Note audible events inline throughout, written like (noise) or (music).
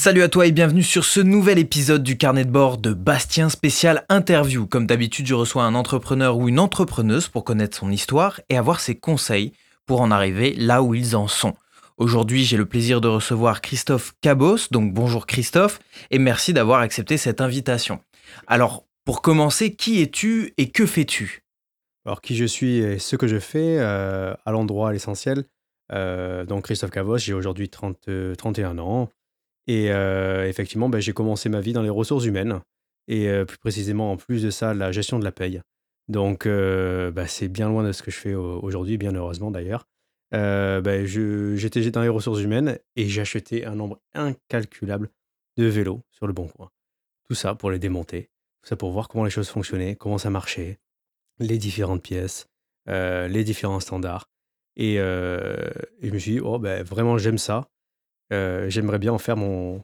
Salut à toi et bienvenue sur ce nouvel épisode du carnet de bord de Bastien spécial interview. Comme d'habitude, je reçois un entrepreneur ou une entrepreneuse pour connaître son histoire et avoir ses conseils pour en arriver là où ils en sont. Aujourd'hui, j'ai le plaisir de recevoir Christophe Cabos, donc bonjour Christophe, et merci d'avoir accepté cette invitation. Alors, pour commencer, qui es-tu et que fais-tu? Alors, qui je suis et ce que je fais, euh, à l'endroit, à l'essentiel. Euh, donc, Christophe Cabos, j'ai aujourd'hui 30, 31 ans. Et euh, effectivement, ben, j'ai commencé ma vie dans les ressources humaines et euh, plus précisément, en plus de ça, la gestion de la paye. Donc, euh, ben, c'est bien loin de ce que je fais aujourd'hui, bien heureusement d'ailleurs. Ben, j'étais dans les ressources humaines et acheté un nombre incalculable de vélos sur le bon coin. Tout ça pour les démonter, tout ça pour voir comment les choses fonctionnaient, comment ça marchait, les différentes pièces, les différents standards. Et, je me suis dit, oh, vraiment, j'aime ça. Euh, j'aimerais bien en faire mon,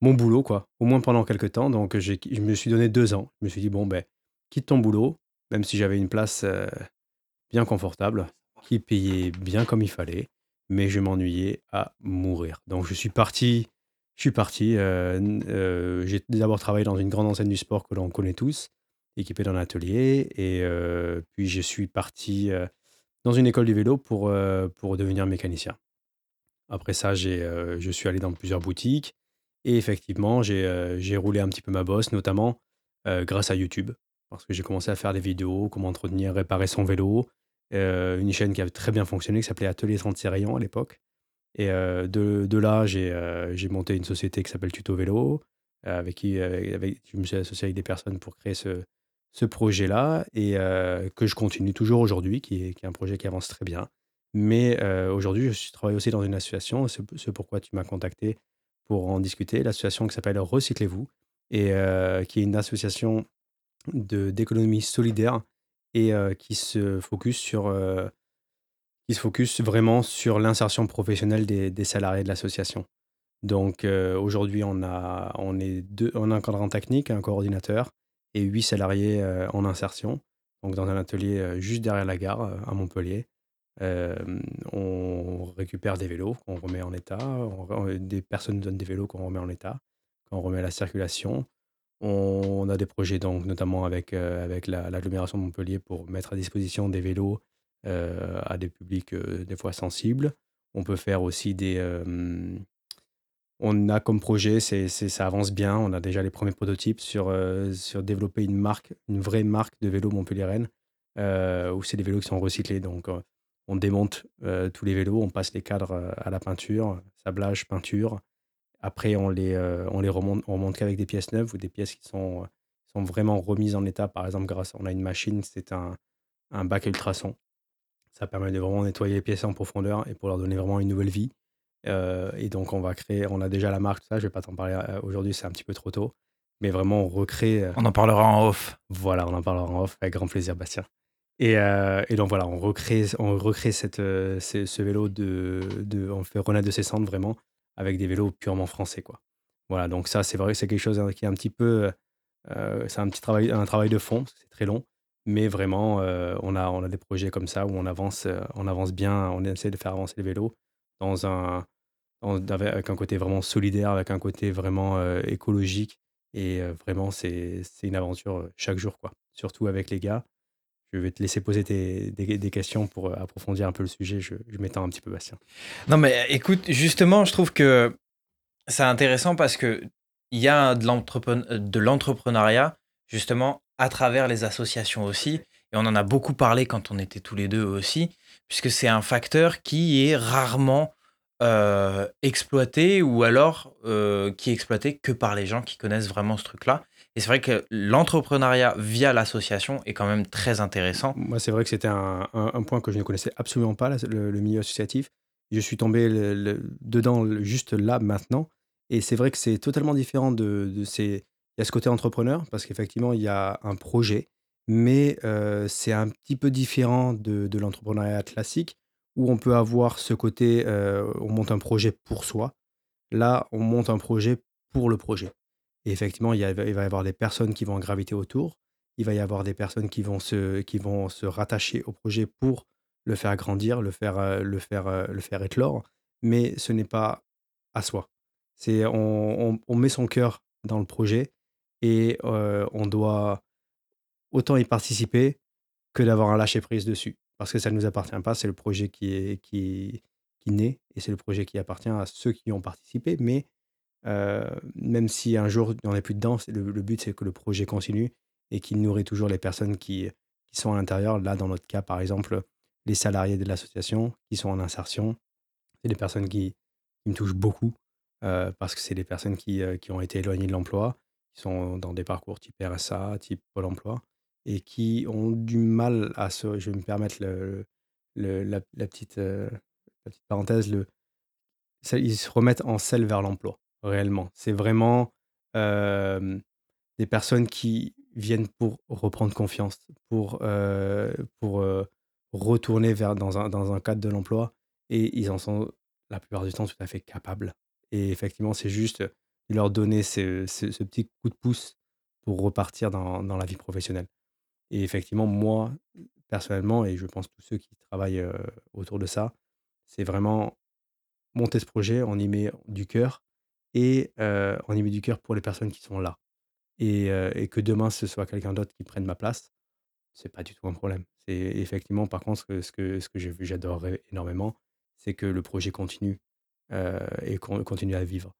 mon boulot, quoi, au moins pendant quelques temps. Donc, je me suis donné deux ans. Je me suis dit, bon, ben, quitte ton boulot, même si j'avais une place euh, bien confortable, qui payait bien comme il fallait, mais je m'ennuyais à mourir. Donc, je suis parti. Je suis parti. Euh, j'ai d'abord travaillé dans une grande enseigne du sport que l'on connaît tous, équipée d'un atelier. Et puis, je suis parti dans une école du vélo pour, pour devenir mécanicien. Après ça, euh, je suis allé dans plusieurs boutiques et effectivement, j'ai, euh, roulé un petit peu ma bosse, notamment euh, grâce à YouTube. Parce que j'ai commencé à faire des vidéos, comment entretenir, réparer son vélo. une chaîne qui avait très bien fonctionné, qui s'appelait Atelier 36 rayons à l'époque. Et de, de là, j'ai, j'ai monté une société qui s'appelle Tuto Vélo, avec qui avec, je me suis associé avec des personnes pour créer ce, ce projet-là, et que je continue toujours aujourd'hui, qui est un projet qui avance très bien. Mais aujourd'hui, je travaille aussi dans une association, c'est pourquoi tu m'as contacté pour en discuter, l'association qui s'appelle Recyclez-vous et qui est une association d'économie solidaire et qui se focus sur, qui se focus vraiment sur l'insertion professionnelle des des salariés de l'association. Donc aujourd'hui, on a on est deux on a un cadrant technique, un coordinateur et huit salariés, en insertion, donc dans un atelier, juste derrière la gare, à Montpellier on récupère des vélos qu'on remet en état, des personnes donnent des vélos qu'on remet en état, qu'on remet à la circulation. On a des projets donc notamment avec, avec l'agglomération de Montpellier pour mettre à disposition des vélos, à des publics, des fois sensibles. On peut faire aussi des, on a comme projet, c'est ça avance bien, on a déjà les premiers prototypes sur, sur développer une marque, une vraie marque de vélos montpelliéraine, où c'est des vélos qui sont recyclés donc on démonte euh, tous les vélos, on passe les cadres euh, à la peinture, sablage, peinture. Après, on les, euh, on les remonte, on remonte qu'avec des pièces neuves ou des pièces qui sont, sont vraiment remises en état. Par exemple, grâce on a une machine, c'est un, un bac ultrason. Ça permet de vraiment nettoyer les pièces en profondeur et pour leur donner vraiment une nouvelle vie. et donc, on va créer, on a déjà la marque, ça, je vais pas t'en parler aujourd'hui, c'est un petit peu trop tôt. Mais vraiment, on recrée. On en parlera en off. Voilà, on en parlera en off avec grand plaisir, Bastien. Euh, et, donc voilà, on recrée, on recrée cette, euh, ce, vélo de, de, on fait renaître de ses cendres vraiment avec des vélos purement français quoi. Voilà, donc ça c'est vrai, c'est quelque chose hein, qui est un petit peu, euh, c'est un petit travail, un travail de fond, c'est très long, mais vraiment on a, on a des projets comme ça où on avance, on avance bien, on essaie de faire avancer les vélos dans un, avec un côté vraiment solidaire, avec un côté vraiment écologique et vraiment c'est, c'est une aventure chaque jour quoi. Surtout avec les gars je vais te laisser poser des, questions pour euh, approfondir un peu le sujet. Je, m'étends un petit peu, Bastien. Non, mais écoute, justement, je trouve que c'est intéressant parce que il y a de l'entrepreneuriat, justement, à travers les associations aussi. Et on en a beaucoup parlé quand on était tous les deux aussi, puisque c'est un facteur qui est rarement euh, exploité ou alors euh, qui est exploité que par les gens qui connaissent vraiment ce truc-là. Et c'est vrai que l'entrepreneuriat via l'association est quand même très intéressant. Moi, c'est vrai que c'était un, point que je ne connaissais absolument pas, le, milieu associatif. Je suis tombé dedans juste là, maintenant. Et c'est vrai que c'est totalement différent de, ces... Il y a ce côté entrepreneur, parce qu'effectivement, il y a un projet, mais euh, c'est un petit peu différent de, de l'entrepreneuriat classique, où on peut avoir ce côté, euh, on monte un projet pour soi. Là, on monte un projet pour le projet. Et effectivement, il, va y avoir des personnes qui vont graviter autour. Il va y avoir des personnes qui vont se, qui vont se rattacher au projet pour le faire grandir, le faire, euh, le faire, euh, le faire éclore. Mais ce n'est pas à soi. C'est on met son cœur dans le projet et heu, on doit autant y participer que d'avoir un lâcher prise dessus. Parce que ça ne nous appartient pas, c'est le projet qui est qui qui naît et c'est le projet qui appartient à ceux qui y ont participé. Mais même si un jour on n'est plus dedans, le le but c'est que le projet continue et qu'il nourrit toujours les personnes qui sont à l'intérieur. Là, dans notre cas, par exemple, les salariés de l'association qui sont en insertion, c'est des personnes qui me touchent beaucoup, heu, parce que c'est des personnes qui, heu, qui ont été éloignées de l'emploi, qui sont dans des parcours type RSA, type Pôle emploi et qui ont du mal à se je vais me permettre le la petite, parenthèse, le ils se remettent en selle vers l'emploi, réellement. C'est vraiment, des personnes qui viennent pour reprendre confiance, pour, pour, retourner vers dans un dans un cadre de l'emploi et ils en sont la plupart du temps tout à fait capables et effectivement, c'est juste leur donner ce ce ce petit coup de pouce pour repartir dans dans la vie professionnelle et effectivement, moi, personnellement et je pense tous ceux qui travaillent, autour de ça, c'est vraiment monter ce projet, on y met du cœur et heu, on y met du cœur pour les personnes qui sont là et que demain ce soit quelqu'un d'autre qui prenne ma place, c'est pas du tout un problème. C'est effectivement par contre ce que ce que j'ai vu j'adorerais énormément, c'est que le projet continue, et qu'on continue à vivre.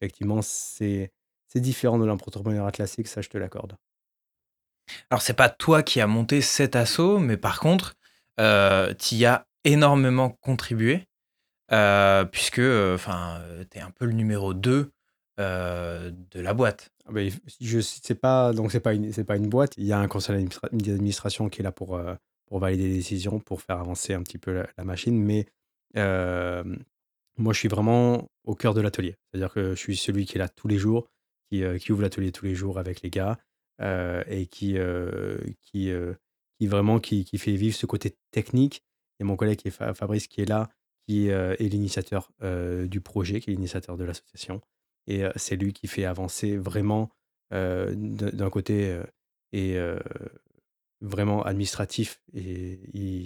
Effectivement, c'est différent de l'entrepreneuriat classique, ça je te l'accorde. Alors, c'est pas toi qui as monté cet assaut, mais par contre, tu y as énormément contribué, puisque, enfin, tu es un peu le numéro 2 heu, de la boîte. Ah beh, if je c'est pas donc c'est pas une c'est pas une boîte. Il y a un conseil d'administra d'administration qui est là pour, pour valider les décisions, pour faire avancer un petit peu la machine, mais moi, je suis vraiment au cœur de l'atelier. C'est-à-dire que je suis celui qui est là tous les jours, qui, ouvre l'atelier tous les jours avec les gars, et qui, qui, qui vraiment qui qui fait vivre ce côté technique et mon collègue Fabrice qui est là, qui, est l'initiateur, heu, du projet, qui est l'initiateur de l'association. Et heu, c'est lui qui fait avancer vraiment, d'un côté, et vraiment administratif. Et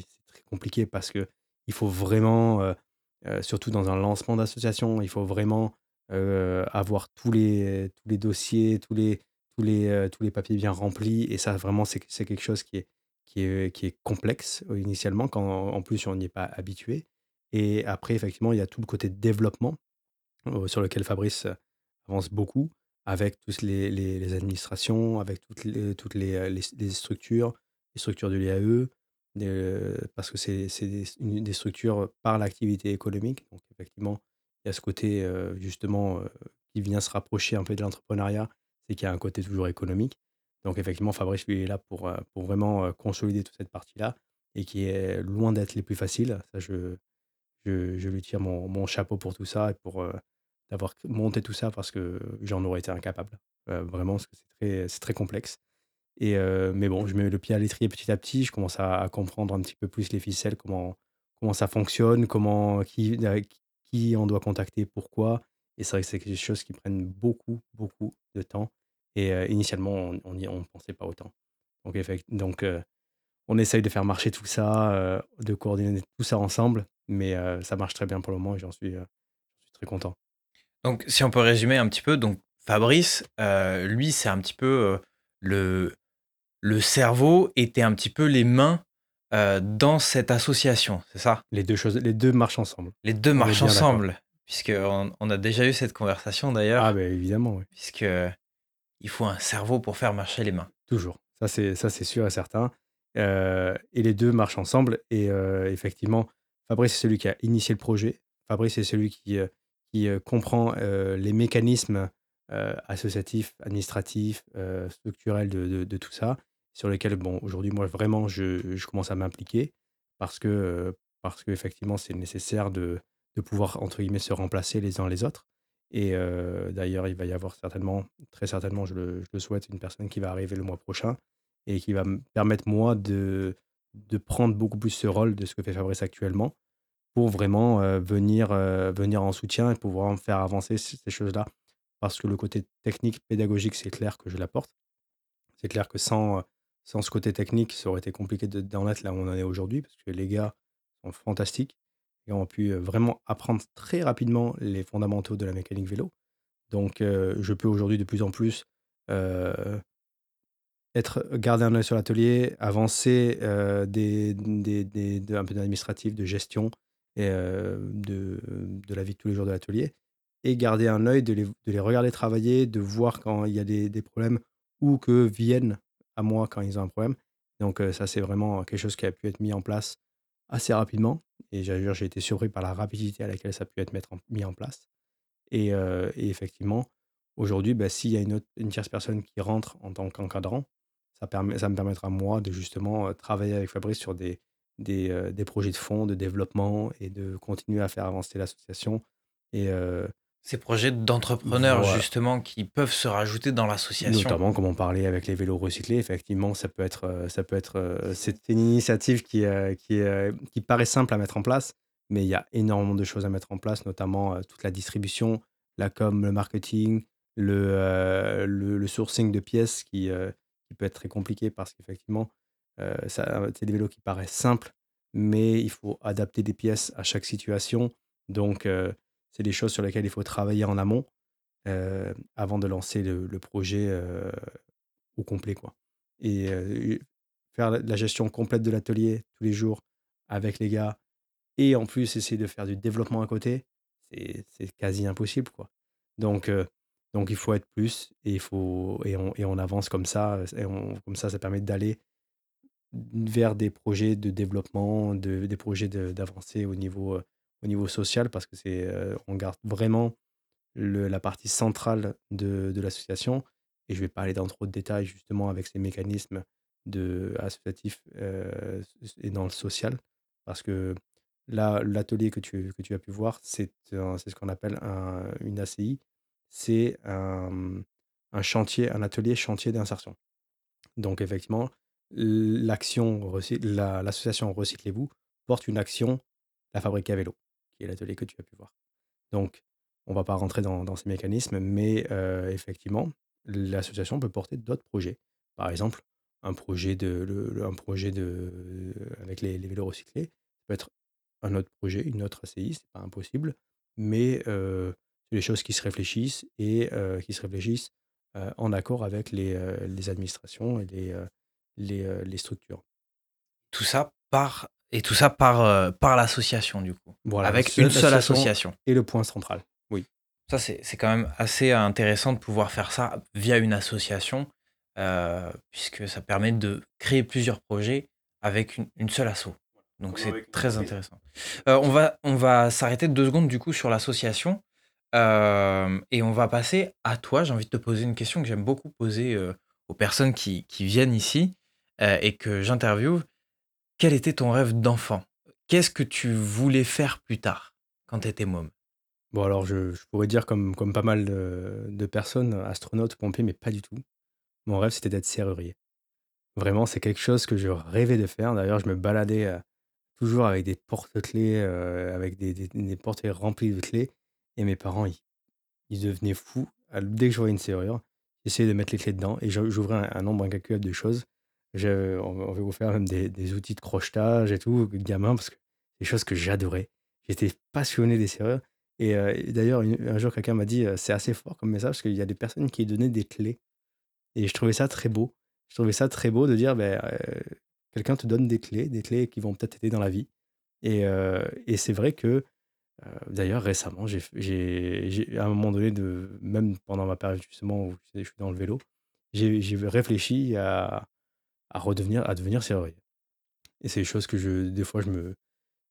c'est très compliqué parce que il faut vraiment, surtout dans un lancement d'association, il faut vraiment, avoir tous les tous les dossiers, tous les tous les, tous les papiers bien remplis. Et ça vraiment c'est quelque chose qui est qui est qui est complexe, initialement quand en plus on n'y est pas habitué et après effectivement il y a tout le côté développement, sur lequel Fabrice avance beaucoup avec tous les les administrations, avec toutes les toutes les, les structures, les structures de l'IAE, parce que c'est des des structures par l'activité économique. Donc effectivement, il y a ce côté, justement, qui vient se rapprocher un peu de l'entrepreneuriat, c'est qu'il y a un côté toujours économique. Donc effectivement, Fabrice, lui, est là pour, pour vraiment, consolider toute cette partie-là et qui est loin d'être les plus faciles. Ça, je je lui tire mon chapeau pour tout ça et pour, heu, d'avoir monté tout ça parce que j'en aurais été incapable. Heu, vraiment parce que c'est très complexe et heu, mais bon, je mets le pied à l'étrier petit à petit. Je commence à comprendre un petit peu plus les ficelles, comment comment ça fonctionne, comment qui qui on doit contacter, pourquoi et c'est vrai que c'est quelque chose qui prennent beaucoup, beaucoup de temps et initialement, on on pensait pas autant. Donc on essaye de faire marcher tout ça, de coordonner tout ça ensemble, mais ça marche très bien pour le moment et j'en suis, très content. Donc, si on peut résumer un petit peu, donc Fabrice, lui, c'est un petit peu, le le cerveau es un petit peu les mains, dans cette association, c'est ça? Les 2 choses les 2 marchent ensemble. Les 2 On est marchent ensemble, puisqu'on on a déjà eu cette conversation Ah d'ailleurs, beh, évidemment, oui. puisque il faut un cerveau pour faire marcher les mains. Toujours. Ça, c'est ça, c'est sûr et certain. Et les 2 marchent ensemble et effectivement, Fabrice, c'est celui qui a initié le projet. Fabrice, c'est celui qui, qui, heu, comprend, heu, les mécanismes, associatifs, administratifs, structurels de tout ça, sur lesquels, bon, aujourd'hui, moi, vraiment, je commence à m'impliquer parce que, parce qu'effectivement, c'est nécessaire de de pouvoir, entre guillemets, «se remplacer les uns les autres» et d'ailleurs, il va y avoir certainement, très certainement, je le je le souhaite, une personne qui va arriver le mois prochain et qui va me permettre, moi, de de prendre beaucoup plus ce rôle de ce que fait Fabrice actuellement pour vraiment, heu, venir, heu, venir en soutien et pouvoir faire avancer ces choses-là. Parce que le côté technique, pédagogique, c'est clair que je l'apporte. C'est clair que sans, heu, sans ce côté technique, ça aurait été compliqué de d'en être là où on en est aujourd'hui parce que les gars sont fantastiques et ont pu, vraiment apprendre très rapidement les fondamentaux de la mécanique vélo. Donc, je peux aujourd'hui de plus en plus être, garder un œil sur l'atelier, avancer des, des, des, un peu d'administratif, de gestion et de, de la vie de tous les jours de l'atelier et garder un œil, de les, de les regarder travailler, de voir quand il y a des, des problèmes ou que viennent à moi quand ils ont un problème. Donc ça, c'est vraiment quelque chose qui a pu être mis en place assez rapidement. Et j'ai été surpris par la rapidité à laquelle ça a pu être mettre mis en place. Et, effectivement, aujourd'hui, bah, s'il y a une, une tierce personne qui rentre en tant qu'encadrant, ça, permet, ça me permettra moi de justement travailler avec Fabrice sur des, des, des projets de fonds, de développement et de continuer à faire avancer l'association. Et, ces projets d'entrepreneurs, justement, qui peuvent se rajouter dans l'association. Notamment, comme on parlait avec les vélos recyclés, effectivement, ça peut être, euh, ça peut être euh, c'est une initiative qui, euh, qui, qui paraît simple à mettre en place, mais il y a énormément de choses à mettre en place, notamment toute la distribution, la com, le marketing, le, le, sourcing de pièces qui, qui peut être très compliqué parce qu'effectivement, c'est des vélos qui paraissent simples, mais il faut adapter des pièces à chaque situation. Donc, c'est des choses sur lesquelles il faut travailler en amont avant de lancer le, projet au complet. Quoi. Et faire la gestion complète de l'atelier tous les jours avec les gars et en plus essayer de faire du développement à côté, c'est quasi impossible. Quoi. Donc, donc il faut être plus et, il faut, et, on, et on avance comme ça. Et comme ça, ça permet d'aller vers des projets de développement, de, des projets d'avancer au niveau au niveau social parce que c'est, on garde vraiment le, la partie centrale de, de l'association. Et je ne vais pas aller dans trop de détails justement avec ces mécanismes de, associatifs et dans le social. Parce que là, l'atelier que tu, que tu as pu voir, c'est, c'est ce qu'on appelle un, une ACI. C'est un, chantier, un atelier chantier d'insertion. Donc effectivement, l'action, l'association Recyclez-vous porte une action, la fabrique à vélo l'atelier que tu as pu voir. Donc, on va pas rentrer dans, ces mécanismes, mais euh, effectivement, l'association peut porter d'autres projets. Par exemple, un projet, de, un projet de, avec les, vélos recyclés, peut être un autre projet, une autre ACI, c'est pas impossible, mais euh, des choses qui se réfléchissent et qui se réfléchissent en accord avec les, les administrations et les, les, les structures. Tout ça par et tout ça par, par l'association, du coup. Voilà, avec une seule association. Et le point central, oui. Ça, c'est quand même assez intéressant de pouvoir faire ça via une association, euh, puisque ça permet de créer plusieurs projets avec une, seule asso. Donc c'est très intéressant. Euh, on va, on va s'arrêter deux secondes du coup sur l'association et on va passer à toi. J'ai envie de te poser une question que j'aime beaucoup poser aux personnes qui, viennent ici et que j'interviewe. Quel était ton rêve d'enfant? Qu'est-ce que tu voulais faire plus tard, quand tu étais môme? Bon, alors, je, pourrais dire, comme, comme pas mal de, personnes, astronaute, pompier, mais pas du tout. Mon rêve, c'était d'être serrurier. Vraiment, c'est quelque chose que je rêvais de faire. D'ailleurs, je me baladais toujours avec des porte-clés, avec des, des, porte-clés remplis de clés. Et mes parents, ils, devenaient fous. Dès que je voyais une serrure, j'essayais de mettre les clés dedans et j'ouvrais un, nombre incalculable de choses on va vous faire même des, outils de crochetage et tout, gamin, parce que des choses que j'adorais. J'étais passionné des serrures. Et, euh, d'ailleurs, un jour, quelqu'un m'a dit, euh, c'est assez fort comme message, parce qu'il y a des personnes qui donnaient des clés. Et je trouvais ça très beau. Je trouvais ça très beau de dire, ben, euh, quelqu'un te donne des clés, des clés qui vont peut-être t'aider dans la vie. Et c'est vrai que, d'ailleurs, récemment, j'ai, à un moment donné, de, même pendant ma période justement où je suis dans le vélo, j'ai réfléchi à, à redevenir, à devenir serrurier. Et c'est des choses que je, des fois, je me,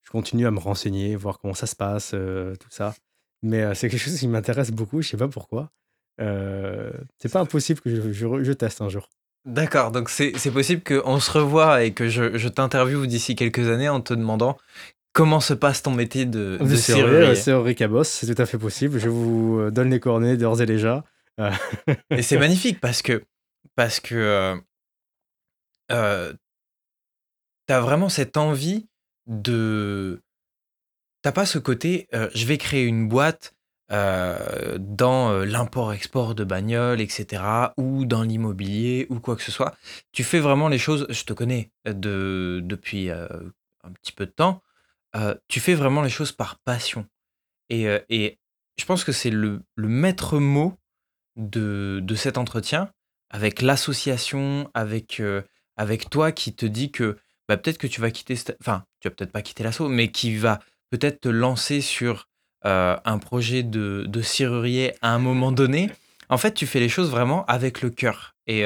je continue à me renseigner, voir comment ça se passe, euh, tout ça. Mais euh, c'est quelque chose qui m'intéresse beaucoup, je sais pas pourquoi. Euh, c'est pas impossible que je, je, teste un jour. D'accord, donc c'est possible qu'on se revoie et que je, je t'interviewe d'ici quelques années en te demandant comment se passe ton métier de, de serrurier. Serrurier Cabos, c'est tout à fait possible. Je vous donne les coordonnées d'ores et déjà. (laughs) et c'est magnifique parce que, parce que euh, tu as vraiment cette envie de. T'as pas ce côté, euh, je vais créer une boîte euh, dans l'import-export de bagnoles, etc., ou dans l'immobilier, ou quoi que ce soit. Tu fais vraiment les choses, je te connais de, depuis un petit peu de temps, tu fais vraiment les choses par passion. Et, et je pense que c'est le, le maître mot de, de cet entretien avec l'association, avec, avec toi qui te dit que bah, peut-être que tu vas quitter, enfin, tu vas peut-être pas quitter l'assaut, mais qui va peut-être te lancer sur un projet de, de serrurier à un moment donné. En fait, tu fais les choses vraiment avec le cœur. Et,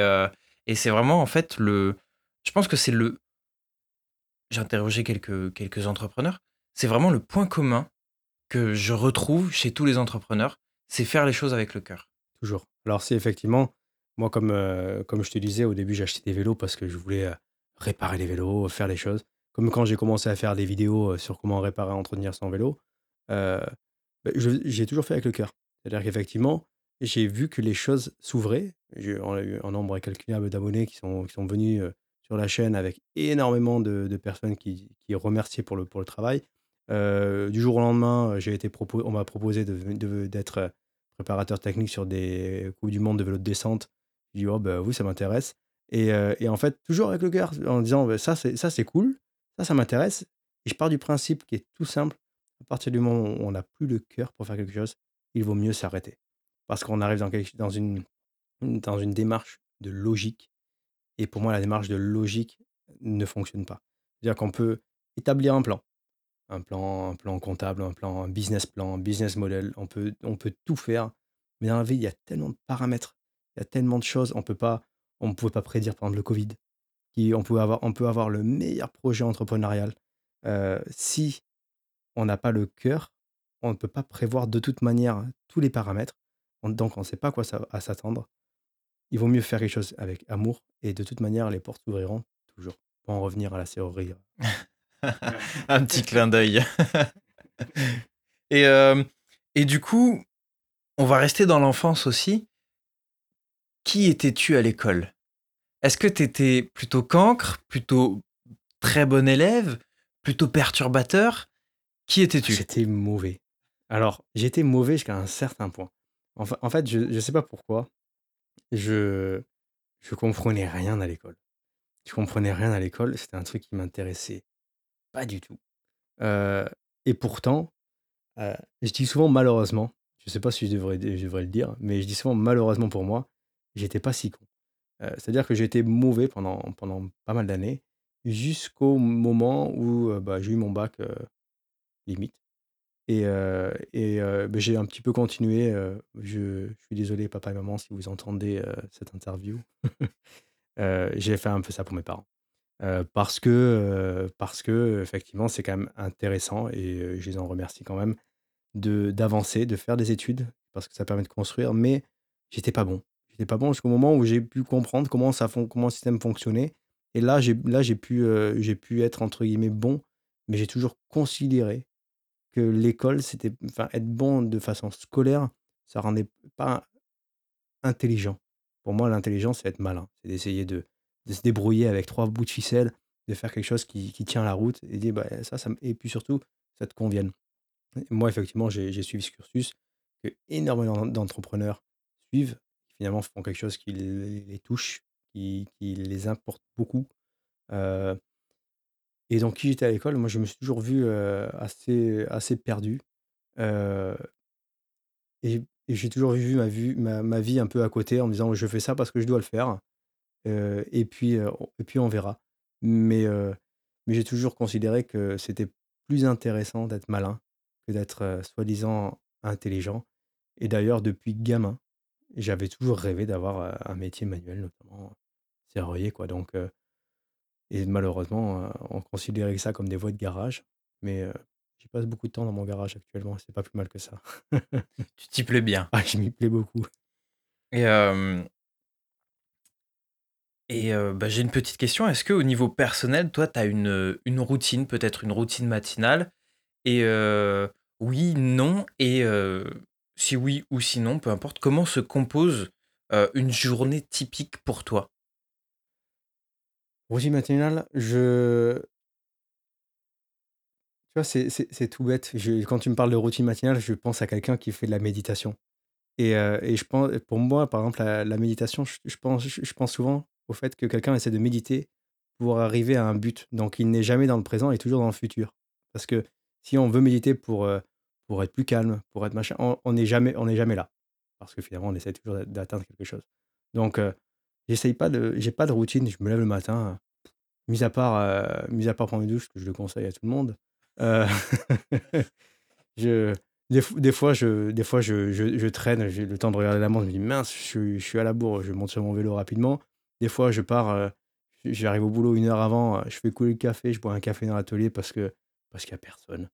et c'est vraiment, en fait, le. Je pense que c'est le. J'ai interrogé quelques, quelques entrepreneurs. C'est vraiment le point commun que je retrouve chez tous les entrepreneurs. C'est faire les choses avec le cœur. Toujours. Alors, c'est effectivement, moi, comme, euh, comme je te disais, au début, j'ai acheté des vélos parce que je voulais réparer les vélos, faire les choses. Comme quand j'ai commencé à faire des vidéos sur comment réparer, entretenir son vélo, euh, bah, j'ai toujours fait avec le cœur. C'est-à-dire qu'effectivement, j'ai vu que les choses s'ouvraient. On a eu un nombre incalculable d'abonnés qui sont, qui sont venus sur la chaîne avec énormément de, personnes qui, qui remerciaient pour le, pour le travail. du jour au lendemain, j'ai été on m'a proposé d'être de, préparateur technique sur des Coupes du Monde de vélo de descente. J'ai dit, oh, bah oui, ça m'intéresse. Et, et, en fait, toujours avec le cœur, en disant, bah, ça, c'est cool, ça, ça m'intéresse. Et je pars du principe qui est tout simple. À partir du moment où on n'a plus le cœur pour faire quelque chose, il vaut mieux s'arrêter. Parce qu'on arrive dans, dans, une, dans une démarche de logique. Et pour moi, la démarche de logique ne fonctionne pas. C'est-à-dire qu'on peut établir un plan, un plan, comptable, un plan, business plan, un business model. On peut, tout faire. Mais dans la vie, il y a tellement de paramètres, il y a tellement de choses. On peut pas, on ne pouvait pas prédire, par exemple, le Covid. On, peut avoir, le meilleur projet entrepreneurial. Euh, si on n'a pas le cœur, on ne peut pas prévoir de toute manière tous les paramètres. donc, on ne sait pas quoi s'attendre. Il vaut mieux faire quelque chose avec amour. Et de toute manière, les portes s'ouvriront toujours. Pour en revenir à la serrurerie. (laughs) Un petit clin d'œil. et, euh, et du coup, on va rester dans l'enfance aussi. Qui étais-tu à l'école? Est-ce que tu étais plutôt cancre, plutôt très bon élève, plutôt perturbateur? Qui étais-tu? J'étais mauvais. Alors, j'étais mauvais jusqu'à un certain point. En, fait, je ne sais pas pourquoi, je je comprenais rien à l'école. Je comprenais rien à l'école, c'était un truc qui m'intéressait pas du tout. Euh, et pourtant, euh, je dis souvent malheureusement, je sais pas si je devrais, je devrais le dire, mais je dis souvent malheureusement pour moi, j'étais pas si con. Euh, c'est-à-dire que été mauvais pendant, pendant pas mal d'années, jusqu'au moment où bah, j'ai eu mon bac limite. Et, et bah, j'ai un petit peu continué. je, je suis désolé, papa et maman, si vous entendez cette interview. (laughs) j'ai fait un peu ça pour mes parents. parce que, parce que effectivement, c'est quand même intéressant et je les en remercie quand même d'avancer, de faire des études, parce que ça permet de construire, mais j'étais pas bon. J'étais pas bon jusqu'au moment où j'ai pu comprendre comment, ça comment le système fonctionnait. Et là j'ai pu, j'ai pu être entre guillemets bon, mais j'ai toujours considéré que l'école, c'était enfin, être bon de façon scolaire, ça rendait pas intelligent. Pour moi, l'intelligence, c'est être malin. C'est d'essayer de, se débrouiller avec trois bouts de ficelle, de faire quelque chose qui, tient la route et dire bah, ça, ça, et puis surtout, ça te convienne. moi, effectivement, j'ai suivi ce cursus que énormément d'entrepreneurs suivent, finalement font quelque chose qui les, touche, qui, qui, les importe beaucoup. Euh, et donc, qui j'étais à l'école, moi, je me suis toujours vu assez, assez perdu. et j'ai toujours vu ma, vie un peu à côté en me disant je fais ça parce que je dois le faire. et, puis, et puis, on verra. Mais, mais j'ai toujours considéré que c'était plus intéressant d'être malin que d'être soi-disant intelligent. Et d'ailleurs, depuis gamin, j'avais toujours rêvé d'avoir un métier manuel, notamment serrurier. Quoi. Donc, et malheureusement, on considérait ça comme des voies de garage, mais j'y passe beaucoup de temps dans mon garage actuellement, c'est pas plus mal que ça. (laughs) Tu t'y plais bien. Ah, je m'y plais beaucoup. Et, et bah, j'ai une petite question. Est-ce qu'au niveau personnel, toi, tu as une, une routine, peut-être une routine matinale? Et oui, non, et si oui ou sinon, peu importe, comment se compose une journée typique pour toi? Routine matinale, je tu vois, c'est tout bête. Je quand tu me parles de routine matinale, je pense à quelqu'un qui fait de la méditation et et je pense pour moi, par exemple, la méditation, je pense je pense souvent au fait que quelqu'un essaie de méditer pour arriver à un but. Donc il n'est jamais dans le présent, il est toujours dans le futur. Parce que si on veut méditer pour, pour être plus calme, pour être machin. On n'est jamais, on est jamais là. Parce que finalement, on essaie toujours d'atteindre quelque chose. Donc, euh, j'essaye pas de, j'ai pas de routine. Je me lève le matin, mis à part, euh, mis à part prendre une douche, que je le conseille à tout le monde. euh, (laughs) je, des, des fois, je, des fois je, je, traîne, j'ai le temps de regarder la montre, je me dis mince, je, je suis à la bourre, je monte sur mon vélo rapidement. Des fois, je pars, euh, j'arrive au boulot une heure avant, je fais couler le café, je bois un café dans l'atelier parce que parce qu'il n'y a personne,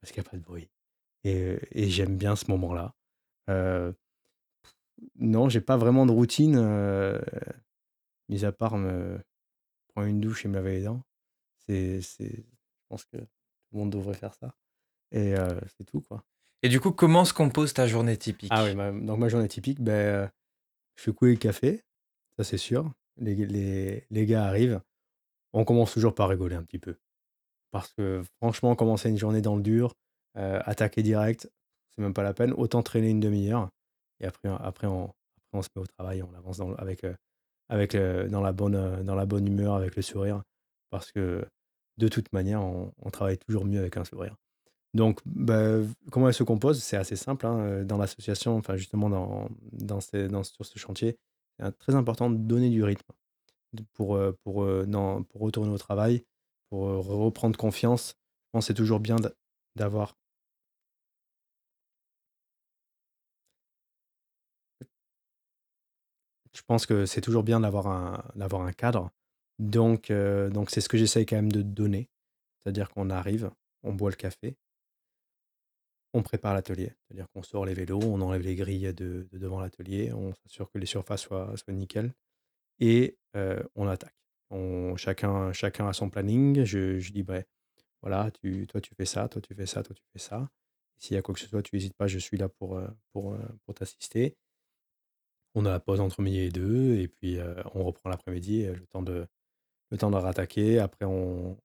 parce qu'il n'y a pas de bruit. Et, et j'aime bien ce moment-là. Non, j'ai pas vraiment de routine, euh, mis à part me prendre une douche et me laver les dents. C'est, c'est, je pense que tout le monde devrait faire ça. Et euh, c'est tout, quoi. Et du coup, comment se compose ta journée typique? Ah oui, ma- donc ma journée typique, ben, je fais couler le café, ça c'est sûr. Les, les, les gars arrivent. On commence toujours par rigoler un petit peu. Parce que franchement, commencer une journée dans le dur, euh, attaquer direct, c'est même pas la peine. Autant traîner une demi-heure. Et après, après, on, se met au travail, on avance dans, avec, euh, avec, euh, dans, la bonne, euh, dans la bonne humeur, avec le sourire. Parce que de toute manière, on, travaille toujours mieux avec un sourire. Donc, bah, comment elle se compose? C'est assez simple, hein, dans l'association, enfin justement dans, dans sur ce chantier, c'est euh, très important de donner du rythme pour, pour, pour retourner au travail, pour reprendre confiance. Je pense que c'est toujours bien d'avoir. Je pense que c'est toujours bien d'avoir un, un cadre. Donc, euh, donc c'est ce que j'essaye quand même de donner. C'est-à-dire qu'on arrive, on boit le café, on prépare l'atelier. C'est-à-dire qu'on sort les vélos, on enlève les grilles de, de devant l'atelier, on s'assure que les surfaces soient, soient nickel et euh, on attaque. Chacun, chacun a son planning. Je, je dis, bah, voilà, tu, toi tu fais ça, toi tu fais ça, toi tu fais ça. S'il y a quoi que ce soit, tu n'hésites pas, je suis là pour, euh, pour, pour t'assister. On a la pause entre midi et deux, et puis on reprend l'après-midi, le temps de, le temps de rattaquer. Après, on,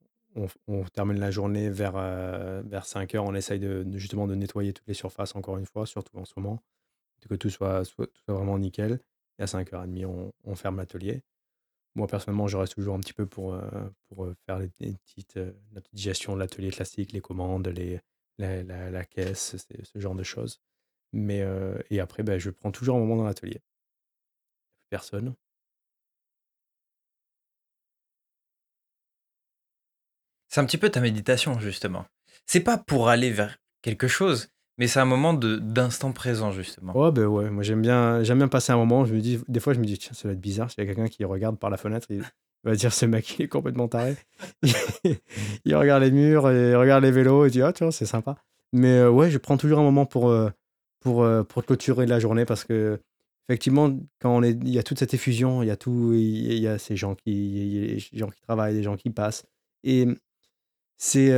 termine la journée vers, euh, vers 5 heures. On essaye de, justement de nettoyer toutes les surfaces encore une fois, surtout en ce moment, que tout soit, soit, vraiment nickel. Et à 5h30, on, on ferme l'atelier. Moi, personnellement, je reste toujours un petit peu pour, faire les, la petite gestion de l'atelier classique, les commandes, la, caisse, ce genre de choses. Mais, et après, ben, je prends toujours un moment dans l'atelier. Personne. C'est un petit peu ta méditation, justement. C'est pas pour aller vers quelque chose, mais c'est un moment de d'instant présent, justement. Ouais, ben ouais, moi j'aime bien, j'aime bien passer un moment. Je me dis, des fois, je me dis, tiens, ça va être bizarre. S'il y a quelqu'un qui regarde par la fenêtre, il va dire, ce mec, il est complètement taré. (laughs) il regarde les murs et il regarde les vélos et dit, ah, tu vois, c'est sympa. Mais euh, ouais, je prends toujours un moment pour, euh, pour, euh, pour clôturer la journée parce que, effectivement, quand on est, il y a toute cette effusion, il y a tout, il y a ces gens qui, des gens qui travaillent, des gens qui passent. Et c'est,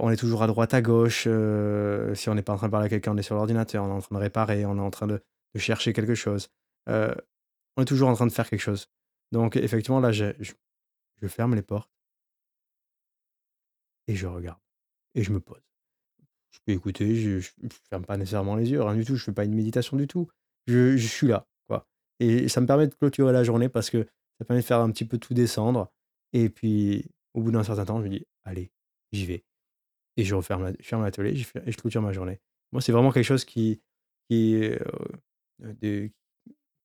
on est toujours à droite, à gauche. si on n'est pas en train de parler à quelqu'un, on est sur l'ordinateur, on est en train de réparer, on est en train de, chercher quelque chose. On est toujours en train de faire quelque chose. Donc, effectivement, là, je, je- ferme les portes et je regarde. Et je me pose. Je peux écouter, je, je ferme pas nécessairement les yeux, rien du tout. Je fais pas une méditation du tout. Je, suis là. Et ça me permet de clôturer la journée parce que ça permet de faire un petit peu tout descendre. Et puis, au bout d'un certain temps, je me dis, allez, j'y vais. Et je referme la- ferme l'atelier et je clôture ma journée. Moi, c'est vraiment quelque chose qui, qui, euh,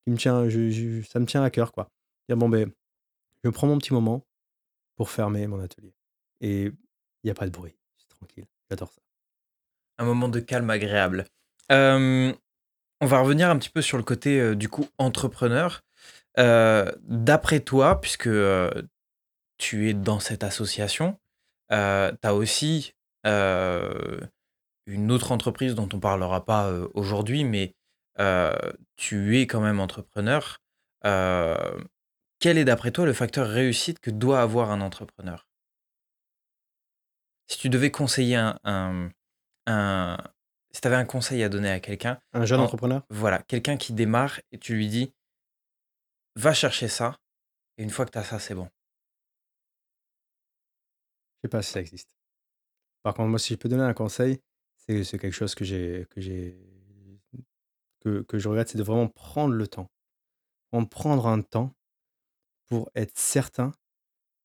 me tient, ça me tient à cœur, quoi. Bon, ben, je prends mon petit moment pour fermer mon atelier. Et il n'y a pas de bruit, c'est tranquille. J'adore ça. Un moment de calme agréable. On va revenir un petit peu sur le côté, euh, du coup, entrepreneur. Euh, D'après toi, puisque euh, tu es dans cette association, tu as aussi une autre entreprise dont on parlera pas aujourd'hui, mais tu es quand même entrepreneur. Quel est d'après toi le facteur réussite que doit avoir un entrepreneur? Si tu devais conseiller un- si tu avais un conseil à donner à quelqu'un, Un jeune en- entrepreneur? voilà, quelqu'un qui démarre et tu lui dis, va chercher ça, et une fois que tu as ça, c'est bon. Je sais pas si ça existe. Par contre, moi, si je peux donner un conseil, c'est quelque chose que j'ai que j'ai que, que je regrette, c'est de vraiment prendre le temps. En prendre un temps pour être certain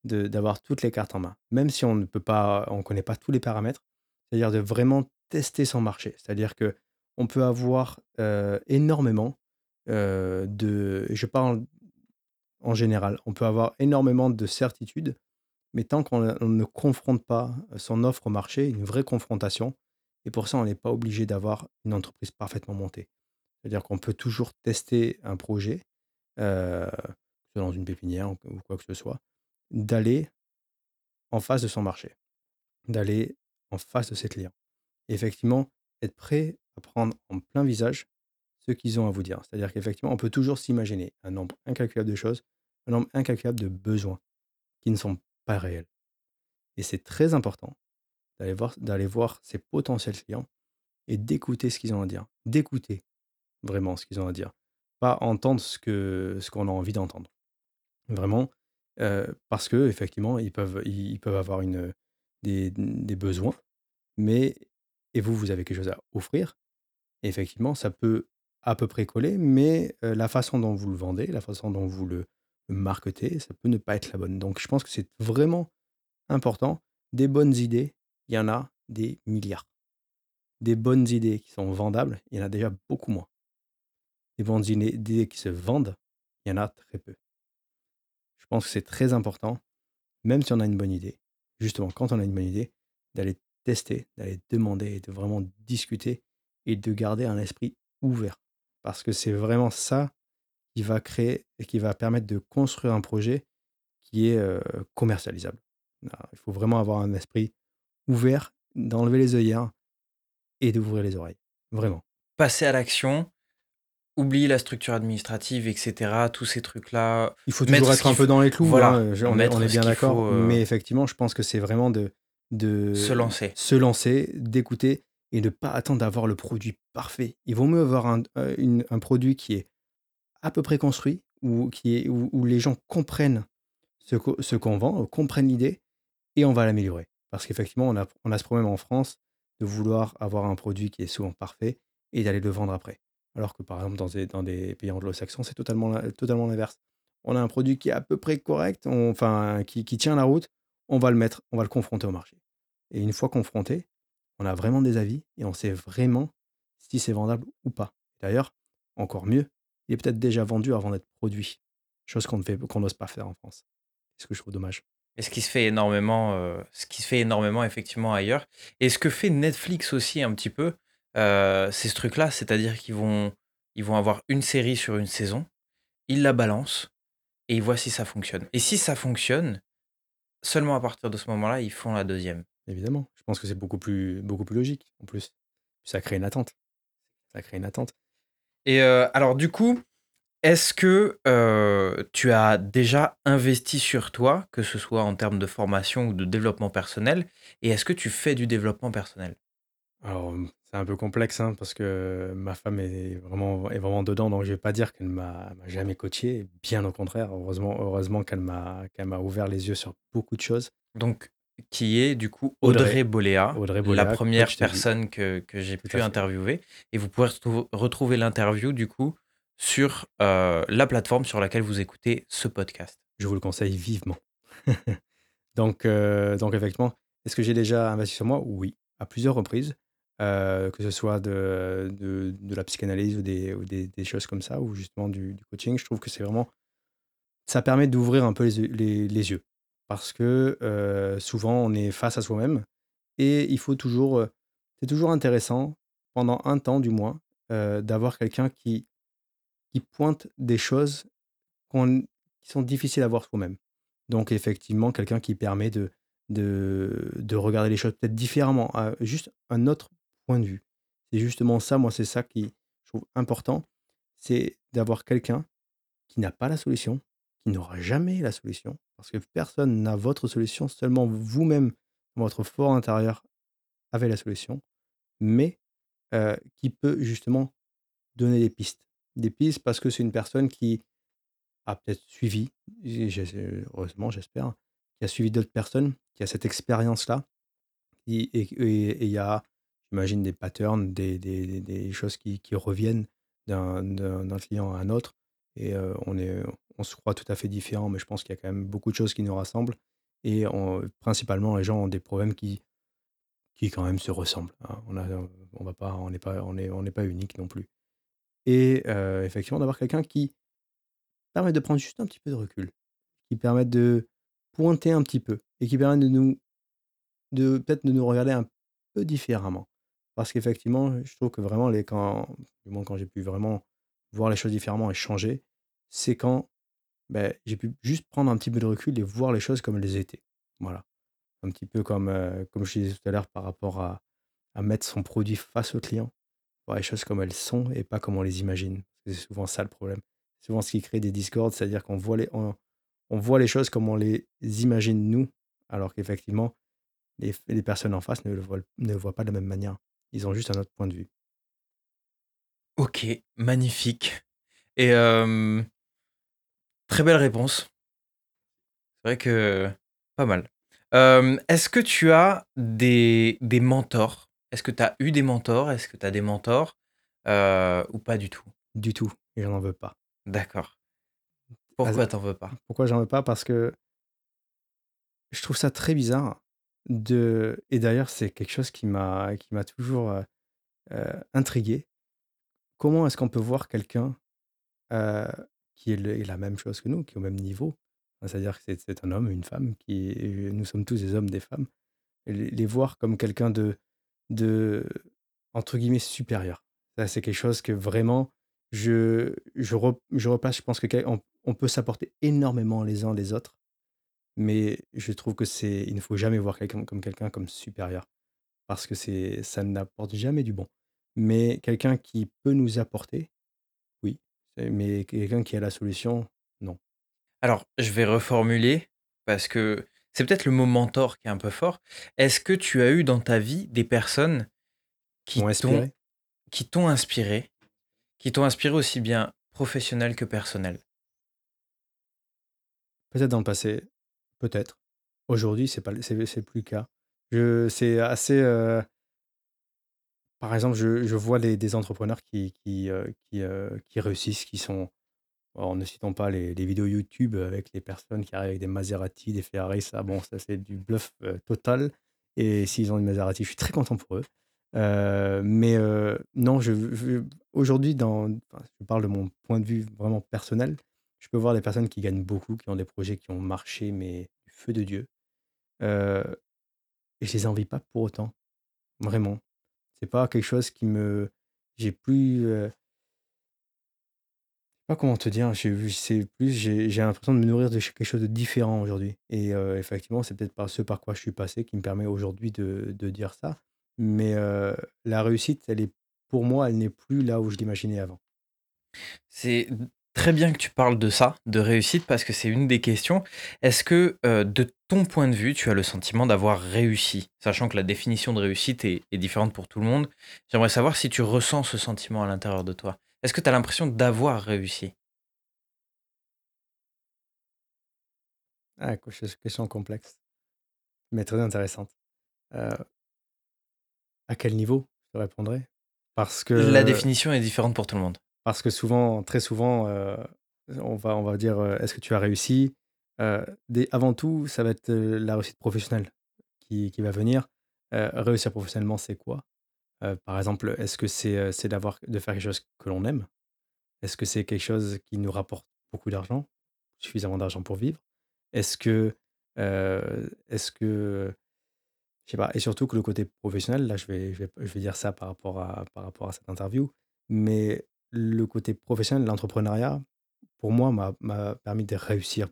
de- d'avoir toutes les cartes en main. Même si on ne peut pas, on connaît pas tous les paramètres, c'est-à-dire de vraiment tester son marché. C'est-à-dire que on peut avoir énormément de... Je parle en général, on peut avoir énormément de certitudes, mais tant qu'on ne confronte pas son offre au marché, une vraie confrontation, et pour ça, on n'est pas obligé d'avoir une entreprise parfaitement montée. C'est-à-dire qu'on peut toujours tester un projet, euh, dans une pépinière ou quoi que ce soit, d'aller en face de son marché, d'aller en face de ses clients. Effectivement, être prêt à prendre en plein visage ce qu'ils ont à vous dire. C'est-à-dire qu'effectivement, on peut toujours s'imaginer un nombre incalculable de choses, un nombre incalculable de besoins qui ne sont pas réels. Et c'est très important d'aller voir, d'aller voir potentiels clients et d'écouter ce qu'ils ont à dire. D'écouter vraiment ce qu'ils ont à dire. Pas entendre ce que ce qu'on a envie d'entendre. Vraiment, euh, parce que effectivement, ils peuvent, ils peuvent avoir une, des, des besoins, mais et vous, vous avez quelque chose à offrir. Effectivement, ça peut à peu près coller, mais la façon dont vous le vendez, la façon dont vous le marketez, ça peut ne pas être la bonne. Donc, je pense que c'est vraiment important. Des bonnes idées, il y en a des milliards. Des bonnes idées qui sont vendables, il y en a déjà beaucoup moins. Des bonnes idées qui se vendent, il y en a très peu. Je pense que c'est très important, même si on a une bonne idée, justement, quand on a une bonne idée, d'aller tester, d'aller demander de vraiment discuter et de garder un esprit ouvert. Parce que c'est vraiment ça qui va créer et qui va permettre de construire un projet qui est euh, commercialisable. Il faut vraiment avoir un esprit ouvert, d'enlever les œillères et d'ouvrir les oreilles. Vraiment. Passer à l'action, oublier la structure administrative, etc. Tous ces trucs-là. Il faut toujours être un peu dans les clous. Voilà, hein, on, est, on est bien d'accord. euh, Mais effectivement, je pense que c'est vraiment de, de Se lancer. se lancer, d'écouter et de ne pas attendre d'avoir le produit parfait. Il vaut mieux avoir un, euh, une- un produit qui est à peu près construit, où, qui est, où, où les gens comprennent ce qu'o- ce qu'on vend, comprennent l'idée, et on va l'améliorer. Parce qu'effectivement, on a, on a ce problème en France de vouloir avoir un produit qui est souvent parfait et d'aller le vendre après. Alors que par exemple, dans des, dans des pays anglo-saxons, c'est totalement, totalement l'inverse. On a un produit qui est à peu près correct, on- enfin, qui, qui tient la route, on va le mettre, on va le confronter au marché. Et une fois confronté, on a vraiment des avis et on sait vraiment si c'est vendable ou pas. D'ailleurs, encore mieux, il est peut-être déjà vendu avant d'être produit. Chose qu'on qu'on n'ose pas faire en France. C'est ce que je trouve dommage. Et ce qui se fait énormément, euh, ce qui se fait énormément effectivement ailleurs. Et ce que fait Netflix aussi un petit peu, euh, c'est ce truc-là, c'est-à-dire qu'ils vont, ils vont avoir une série sur une saison, ils la balancent et ils voient si ça fonctionne. Et si ça fonctionne, seulement à partir de ce moment-là, ils font la deuxième. Évidemment. Je pense que c'est beaucoup plus, beaucoup plus logique en plus. Ça crée une attente. Ça crée une attente. Et euh, alors du coup, est-ce que euh, tu as déjà investi sur toi, que ce soit en termes de formation ou de développement personnel, et est-ce que tu fais du développement personnel? Alors, c'est un peu complexe hein, parce que ma femme est vraiment, est vraiment dedans, donc je vais pas dire qu'elle m'a m'a jamais coaché, bien au contraire. Heureusement, heureusement qu'elle m'a qu'elle m'a ouvert les yeux sur beaucoup de choses. Donc, qui est du coup Audrey, Audrey. Boléa, Audrey la première personne que, que j'ai pu interviewer. Et vous pouvez retrou- retrouver l'interview du coup sur euh, la plateforme sur laquelle vous écoutez ce podcast. Je vous le conseille vivement. (laughs) donc, euh, donc, effectivement, est-ce que j'ai déjà investi sur moi? Oui, à plusieurs reprises. Euh, que ce soit de, de, la psychanalyse ou, des, des, choses comme ça, ou justement du, coaching, je trouve que c'est vraiment. Ça permet d'ouvrir un peu les, les, yeux. Parce que euh, souvent, on est face à soi-même et il faut toujours. euh, c'est toujours intéressant, pendant un temps du moins, d'avoir quelqu'un qui, qui pointe des choses qu'on- qui sont difficiles à voir soi-même. Donc, effectivement, quelqu'un qui permet de, de, de regarder les choses peut-être différemment, juste un autre point de vue. C'est justement ça, moi, c'est ça qui je trouve important, c'est d'avoir quelqu'un qui n'a pas la solution, qui n'aura jamais la solution, parce que personne n'a votre solution, seulement vous-même, votre fort intérieur, avez la solution, mais euh, qui peut justement donner des pistes. Des pistes parce que c'est une personne qui a peut-être suivi, heureusement, j'espère, qui a suivi d'autres personnes, qui a cette expérience-là. Et il y a, j'imagine, des patterns, des, des- des- choses qui, qui reviennent d'un client à un autre. Et on, est, on se croit tout à fait différents, mais je pense qu'il y a quand même beaucoup de choses qui nous rassemblent. Et principalement, les gens ont des problèmes qui, qui quand même se ressemblent, hein. On a, on pas on n'est pas on est on n'est pas unique non plus et effectivement d'avoir quelqu'un qui permet de prendre juste un petit peu de recul, qui permet de pointer un petit peu et qui permet de nous de peut-être de nous regarder un peu différemment. Parce qu'effectivement, je trouve que vraiment les quand du moins quand j'ai pu vraiment voir les choses différemment et changer, c'est quand, beh, j'ai pu juste prendre un petit peu de recul et voir les choses comme elles étaient. Voilà. Un petit peu comme, heu, comme je disais tout à l'heure par rapport à à mettre son produit face au client, voir les choses comme elles sont et pas comme on les imagine. C'est souvent ça le problème. C'est souvent ce qui crée des discordes, c'est-à-dire qu'on voit les on voit les choses comme on les imagine nous, alors qu'effectivement les les personnes en face ne le ne le voient pas de la même manière. Ils ont juste un autre point de vue. OK, magnifique et très belle réponse. C'est vrai que pas mal. Est-ce que tu as des des mentors? Est-ce que tu as eu des mentors? Est-ce que tu as des mentors? Heu, ou pas du tout? Du tout et j'en veux pas. D'accord. Pourquoi t'en veux pas? pourquoi j'en veux pas? Parce que je trouve ça très bizarre et d'ailleurs c'est quelque chose qui m'a qui m'a toujours, heu heu, intrigué. Comment est-ce qu'on peut voir quelqu'un, heu, qui est la même chose que nous, qui est au même niveau? C'est-à-dire que c'est un homme, une femme qui nous sommes tous des hommes, des femmes les voir comme quelqu'un de de entre guillemets «supérieur». C'est quelque chose que vraiment je je je replace, je pense que quel on on peut s'apporter énormément les uns les autres, mais je trouve que c'est il ne faut jamais voir quelqu'un comme quelqu'un comme supérieur parce que c'est ça n'apporte jamais du bon. Mais quelqu'un qui peut nous apporter, oui, mais quelqu'un qui a la solution, non. Alors, je vais reformuler parce que c'est peut-être le mot mentor qui est un peu fort. Est-ce que tu as eu dans ta vie des personnes qui t'ont qui t'ont inspiré, qui t'ont inspiré aussi bien professionnel que personnel? Peut-être dans le passé, peut-être. Aujourd'hui, c'est pas c'est plus le cas. Je c'est assez, heu par exemple, je je vois des entrepreneurs qui qui, heu qui, heu, qui réussissent, qui sont alors ne citons pas les vidéos YouTube avec les personnes qui arrivent avec des Maserati, des Ferrari, ça bon, ça c'est du bluff, total et s'ils ont une Maserati, je suis très content pour eux. Mais, non, je aujourd'hui dans je parle de mon point de vue vraiment personnel, je peux voir des personnes qui gagnent beaucoup, qui ont des projets qui ont marché, mais feu de Dieu, et je les envie pas pour autant, vraiment. C'est pas quelque chose qui me j'ai plus, heu pas comment te dire, j'ai plus j'ai l'impression de me nourrir de quelque chose de différent aujourd'hui et heu, effectivement, c'est peut-être par ce par quoi je suis passé qui me permet aujourd'hui de de dire ça. Mais la réussite, elle est pour moi, elle n'est plus là où je l'imaginais avant. C'est très bien que tu parles de ça, de réussite, parce que c'est une des questions. Est-ce que, heu, de ton point de vue, tu as le sentiment d'avoir réussi? Sachant que la définition de réussite est est différente pour tout le monde. J'aimerais savoir si tu ressens ce sentiment à l'intérieur de toi. Est-ce que tu as l'impression d'avoir réussi? Ah, ques question complexe, mais très intéressante. Heu, à quel niveau? Je te répondrai? Parce La que définition est différente pour tout le monde. Parce que souvent, très souvent, heu, on va on va dire, heu: «Est-ce que tu as réussi?» dès avant tout, ça va être, la réussite professionnelle qui qui va venir. Réussir professionnellement, c'est quoi? Par exemple, est-ce que c'est, c'est d'avoir de faire quelque chose que l'on aime? Est-ce que c'est quelque chose qui nous rapporte beaucoup d'argent? Suffisamment d'argent pour vivre? Est-ce que, est-ce que je sais pas et surtout que le côté professionnel, là, je vais je vais je vais dire ça par rapport à par rapport à cette interview, mais le côté professionnel, l'entrepreneuriat, pour moi, m'a m'a permis de réussir.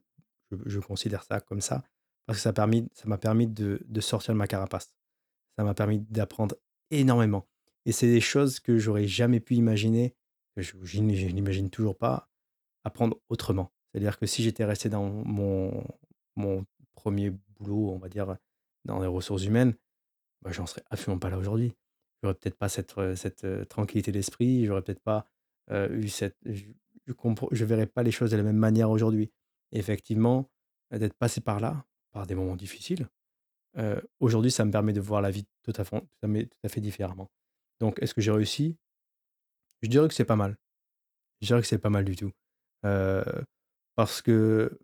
Je considère ça comme ça, parce que ça a permis ça m'a permis de de sortir de ma carapace. Ça m'a permis d'apprendre énormément et c'est des choses que j'aurais jamais pu imaginer, que je je n'i je n'imagine toujours pas, apprendre autrement. C'est-à-dire que si j'étais resté dans mon mon premier boulot, on va dire, dans les ressources humaines, bah, j'en serais absolument pas là aujourd'hui. J'aurais peut-être pas cette, heu, cette, heu, tranquillité d'esprit, j'aurais peut-être pas, heu, eu cette je je verrais pas les choses de la même manière aujourd'hui. Effectivement, heu, d'être passé par là, par des moments difficiles, heu, aujourd'hui, ça me permet de voir la vie tout à fond tout à fait différemment. Donc est-ce que j'ai réussi? Je dirais que c'est pas mal. Je dirais que c'est pas mal du tout. Heu, parce que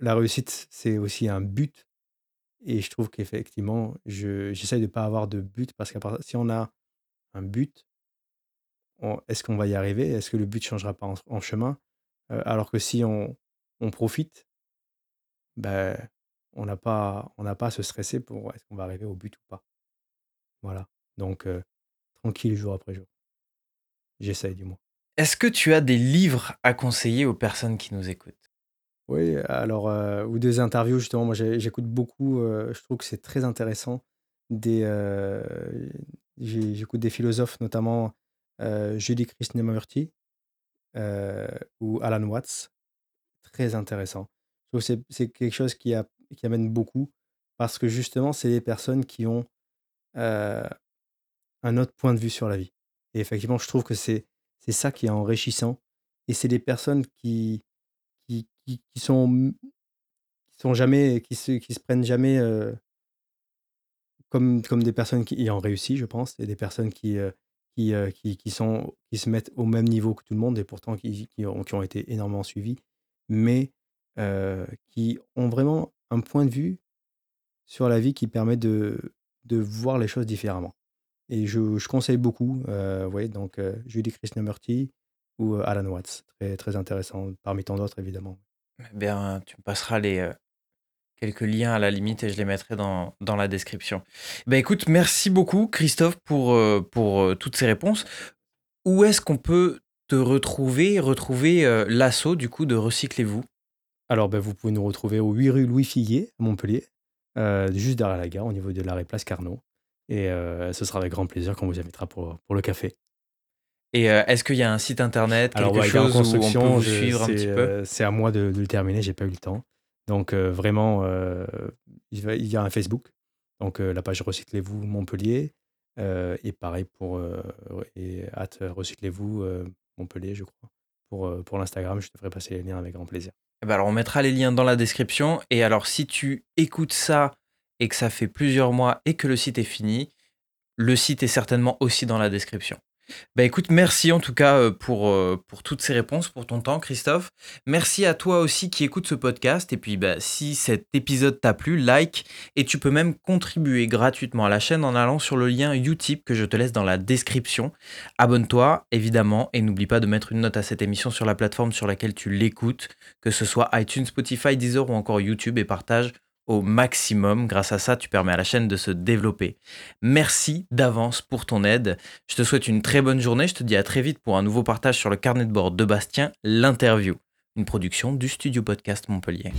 la réussite, c'est aussi un but Et je trouve qu'effectivement, je j'essaye de pas avoir de but parce que si on a un but, est-ce qu'on va y arriver? Est-ce que le but changera pas en chemin? alors que si on on profite, ben, on n'a pas on n'a pas à se stresser pour est-ce qu'on va arriver au but ou pas? Voilà, donc tranquille jour après jour. J'essaye du moins. Est-ce que tu as des livres à conseiller aux personnes qui nous écoutent? Oui, alors, ou des interviews justement, moi j'écoute beaucoup, je trouve que c'est très intéressant des, j'écoute des philosophes notamment, Julie Krishnamurti, ou Alan Watts. Très intéressant. Je trouve c'est quelque chose qui a qui amène beaucoup parce que justement c'est des personnes qui ont, un autre point de vue sur la vie et effectivement je trouve que c'est ça qui est enrichissant et c'est des personnes qui qui qui sont sont jamais qui se qui se prennent jamais, comme comme des personnes qui ont réussi, je pense et des personnes qui, qui, qui qui sont qui se mettent au même niveau que tout le monde et pourtant qui qui ont qui ont été énormément suivis, mais qui ont vraiment un point de vue sur la vie qui permet de de voir les choses différemment et je je conseille beaucoup, euh, donc Julie Krishnamurti ou Alan Watts. Très très intéressant parmi tant d'autres évidemment. Eh bien, tu me passeras les, quelques liens à la limite et je les mettrai dans dans la description. Ben écoute, merci beaucoup Christophe pour, pour, toutes ces réponses. Où est-ce qu'on peut te retrouver, retrouver, l'assaut du coup de Recyclez-vous? Alors, ben, vous pouvez nous retrouver au 8 rue Louis Figuier à Montpellier, juste derrière la gare au niveau de l'arrêt Place Carnot et ce sera avec grand plaisir qu'on vous invitera pour, pour le café. Et est-ce qu'il y a un site internet, quelque chose où on peut vous suivre un petit peu? c'est à moi de, de le terminer, j'ai pas eu le temps. Donc vraiment, il y a un Facebook, donc la page Recyclez-vous Montpellier, et pareil pour et Recyclez-vous Montpellier, je crois. Pour, pour l'Instagram, je te ferai passer les liens avec grand plaisir. Eh ben alors on mettra les liens dans la description. Et alors si tu écoutes ça et que ça fait plusieurs mois et que le site est fini, le site est certainement aussi dans la description. Bah écoute, merci en tout cas euh, pour, euh, pour toutes ces réponses, pour ton temps, Christophe. Merci à toi aussi qui écoute ce podcast. Et puis, bah, si cet épisode t'a plu, like. Et tu peux même contribuer gratuitement à la chaîne en allant sur le lien Utip que je te laisse dans la description. Abonne-toi, évidemment, et n'oublie pas de mettre une note à cette émission sur la plateforme sur laquelle tu l'écoutes, que ce soit iTunes, Spotify, Deezer ou encore YouTube, et partage au maximum. Grâce à ça, tu permets à la chaîne de se développer. Merci d'avance pour ton aide. Je te souhaite une très bonne journée. Je te dis à très vite pour un nouveau partage sur le carnet de bord de Bastien, l'interview, une production du Studio Podcast Montpellier.